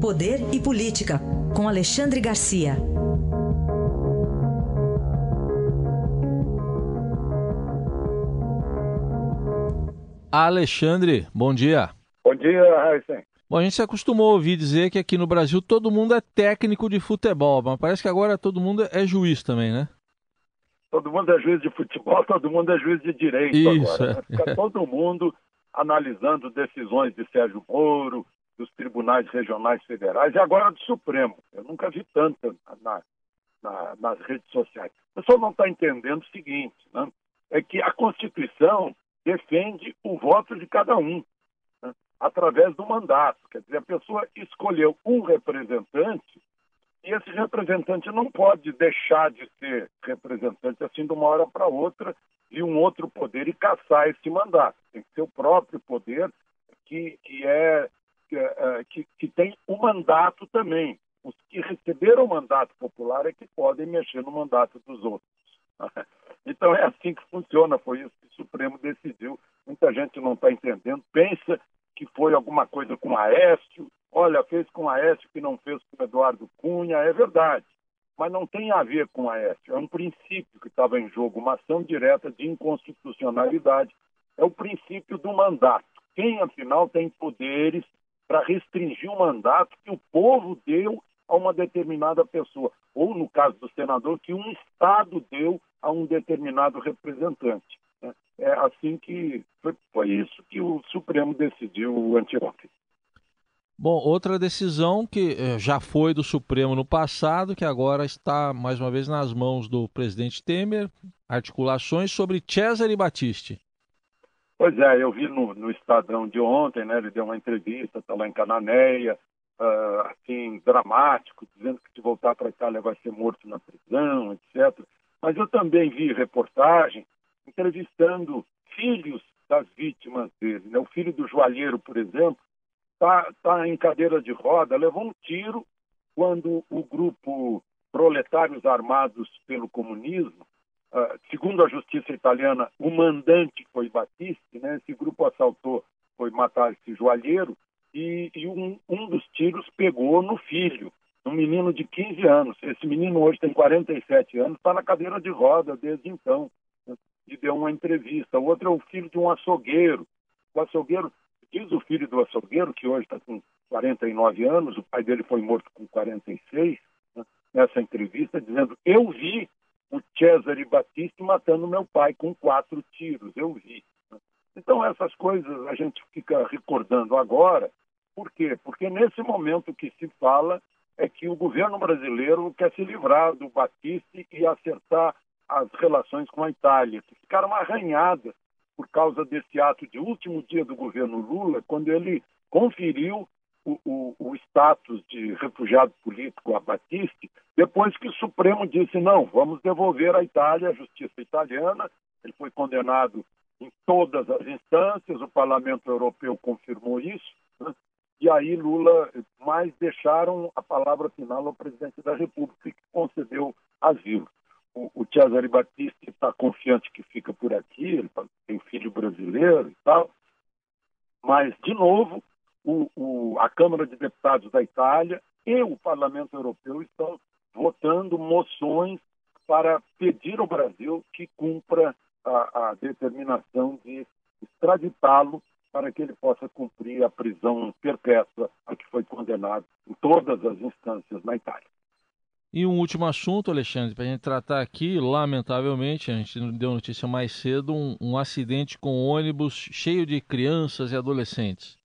Poder e Política, com Alexandre Garcia. Alexandre, bom dia. Bom dia, Raíssen. Bom, a gente se acostumou a ouvir dizer que aqui no Brasil todo mundo é técnico de futebol, mas parece que agora todo mundo é juiz também, né? Todo mundo é juiz de futebol, todo mundo é juiz de direito Isso, agora. Né? Fica todo mundo analisando decisões de Sérgio Moro, dos tribunais regionais federais e agora do Supremo. Eu nunca vi tanta na, na, nas redes sociais. O pessoal não está entendendo o seguinte, né? é que a Constituição defende o voto de cada um né? através do mandato. Quer dizer, a pessoa escolheu um representante e esse representante não pode deixar de ser representante assim de uma hora para outra e um outro poder e caçar esse mandato. Tem que ser o próprio poder que, que é que, é, que, que tem o um mandato também. Os que receberam o mandato popular é que podem mexer no mandato dos outros. Então é assim que funciona, foi isso que o Supremo decidiu. Muita gente não está entendendo, pensa que foi alguma coisa com Aécio, olha, fez com Aécio que não fez com Eduardo Cunha, é verdade. Mas não tem a ver com Aécio, é um princípio que estava em jogo, uma ação direta de inconstitucionalidade. É o princípio do mandato. Quem, afinal, tem poderes para restringir o mandato que o povo deu a uma determinada pessoa, ou no caso do senador, que um Estado deu a um determinado representante. Né? É assim que foi, foi isso que o Supremo decidiu anteontem. Bom, outra decisão que eh, já foi do Supremo no passado, que agora está mais uma vez nas mãos do presidente Temer, articulações sobre Cesare Battisti. Pois é, eu vi no, no Estadão de ontem, né? Ele deu uma entrevista, está lá em Cananéia, uh, assim, dramático, dizendo que se voltar para a Itália vai ser morto na prisão, etc. Mas eu também vi reportagem entrevistando filhos das vítimas dele. Né? O filho do joalheiro, por exemplo, está tá em cadeira de roda, levou um tiro quando o grupo Proletários Armados pelo Comunismo segundo a justiça italiana, o mandante foi Battisti, né? esse grupo assaltou, foi matar esse joalheiro, e, e um, um, dos tiros pegou no filho, um menino de 15 anos. Esse menino hoje tem 47 anos, está na cadeira de roda desde então, né? e deu uma entrevista. O outro é o filho de um açougueiro. O açougueiro, diz o filho do açougueiro, que hoje está com 49 anos, o pai dele foi morto com 46, né? nessa entrevista, dizendo: Eu vi o Cesare Battisti matando meu pai com quatro tiros, eu vi. Então essas coisas a gente fica recordando agora, por quê? Porque nesse momento que se fala é que o governo brasileiro quer se livrar do Battisti e acertar as relações com a Itália, que ficaram arranhadas por causa desse ato de último dia do governo Lula, quando ele conferiu o, o, status de refugiado político a Battisti, depois que o Supremo disse não, vamos devolver à Itália, a justiça italiana. Ele foi condenado em todas as instâncias, o Parlamento Europeu confirmou isso, né? e aí Lula, mais deixaram a palavra final ao presidente da República, que concedeu asilo. O, o Cesare Battisti está confiante que fica por aqui, ele tem filho brasileiro e tal, mas, de novo, o, o, a Câmara de Deputados da Itália e o Parlamento Europeu estão votando moções para pedir ao Brasil que cumpra a, a determinação de extraditá-lo para que ele possa cumprir a prisão perpétua a que foi condenado em todas as instâncias na Itália. E um último assunto, Alexandre, para a gente tratar aqui, lamentavelmente, a gente deu notícia mais cedo, um, um acidente com um ônibus cheio de crianças e adolescentes.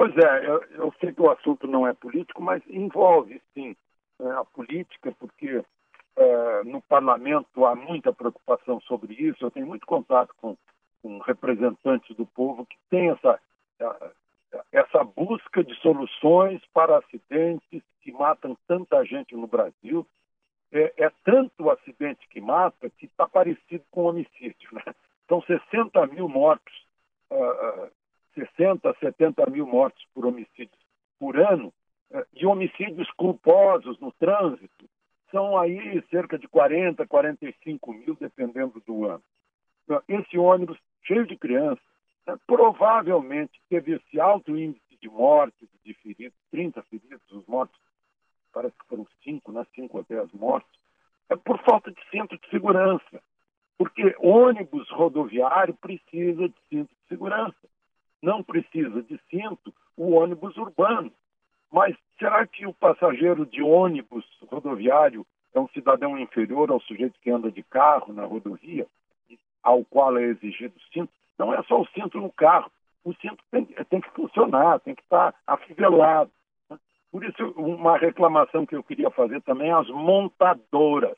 Pois é, eu, eu, sei que o assunto não é político, mas envolve sim é, a política, porque é, no parlamento há muita preocupação sobre isso. Eu tenho muito contato com, com representantes do povo que têm essa, é, essa busca de soluções para acidentes que matam tanta gente no Brasil. É, é tanto o acidente que mata que está parecido com homicídio. Né? São 60 mil mortos uh, 60, 70 mil mortes por homicídios por ano, eh, e homicídios culposos no trânsito são aí cerca de 40, 45 mil, dependendo do ano. Então, esse ônibus cheio de crianças né, provavelmente teve esse alto índice de mortes, de feridos, 30 feridos, os mortos, parece que foram cinco, né? Cinco até as mortes, é por falta de cinto de segurança. Porque ônibus rodoviário precisa de cinto de segurança. Não precisa de cinto o ônibus urbano. Mas será que o passageiro de ônibus rodoviário é um cidadão inferior ao sujeito que anda de carro na rodovia, ao qual é exigido o cinto? Não é só o cinto no carro. O cinto tem, tem que funcionar, tem que estar afivelado. Por isso, uma reclamação que eu queria fazer também às montadoras.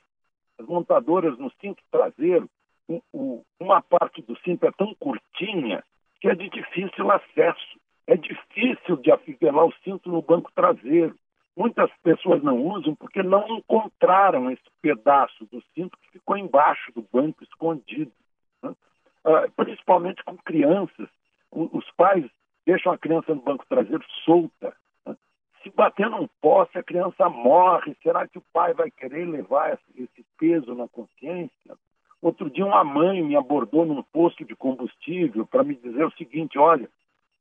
As montadoras no cinto traseiro, o, o, uma parte do cinto é tão curtinha que é de difícil acesso. É difícil de afivelar o cinto no banco traseiro. Muitas pessoas não usam porque não encontraram esse pedaço do cinto que ficou embaixo do banco escondido. Né? Ah, principalmente com crianças. os pais deixam a criança no banco traseiro solta. Né? Se bater num poste, a criança morre. Será que o pai vai querer levar esse peso na consciência? Outro dia, uma mãe me abordou num posto de combustível para me dizer o seguinte: olha,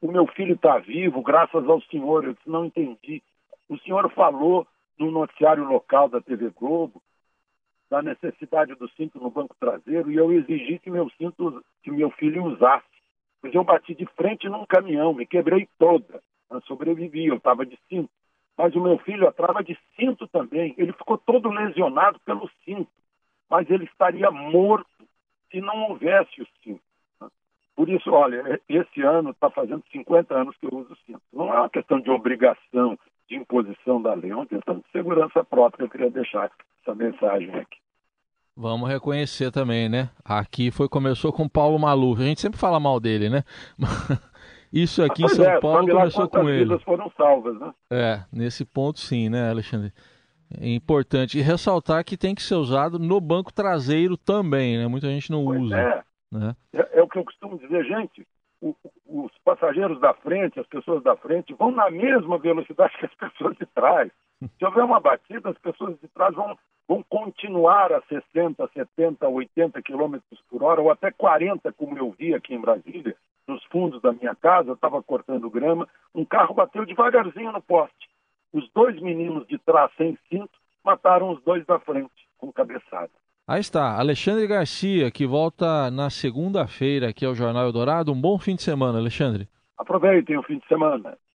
o meu filho está vivo, graças ao senhor. Eu disse: não entendi. O senhor falou no noticiário local da TV Globo da necessidade do cinto no banco traseiro e eu exigi que meu cinto, que meu filho usasse. Pois eu bati de frente num caminhão, me quebrei toda. Eu sobrevivi, eu estava de cinto. Mas o meu filho estava de cinto também. Ele ficou todo lesionado pelo cinto. Mas ele estaria morto se não houvesse o cinto. Por isso, olha, esse ano está fazendo 50 anos que eu uso cinto. Não é uma questão de obrigação, de imposição da lei, é uma questão de segurança própria. Eu queria deixar essa mensagem aqui. Vamos reconhecer também, né? Aqui foi começou com Paulo Maluf. A gente sempre fala mal dele, né? Isso aqui em São é, Paulo começou com ele. foram salvas, né? É, nesse ponto sim, né, Alexandre? É importante. E ressaltar que tem que ser usado no banco traseiro também, né? Muita gente não pois usa. É. Né? É, é o que eu costumo dizer, gente. O, os passageiros da frente, as pessoas da frente, vão na mesma velocidade que as pessoas de trás. Se houver uma batida, as pessoas de trás vão, vão continuar a 60, 70, 80 quilômetros por hora, ou até 40, como eu vi aqui em Brasília, nos fundos da minha casa, eu estava cortando grama, um carro bateu devagarzinho no poste. Os dois meninos de trás sem cinto mataram os dois da frente, com cabeçada. Aí está, Alexandre Garcia, que volta na segunda-feira aqui ao Jornal Eldorado. Um bom fim de semana, Alexandre. Aproveitem o fim de semana.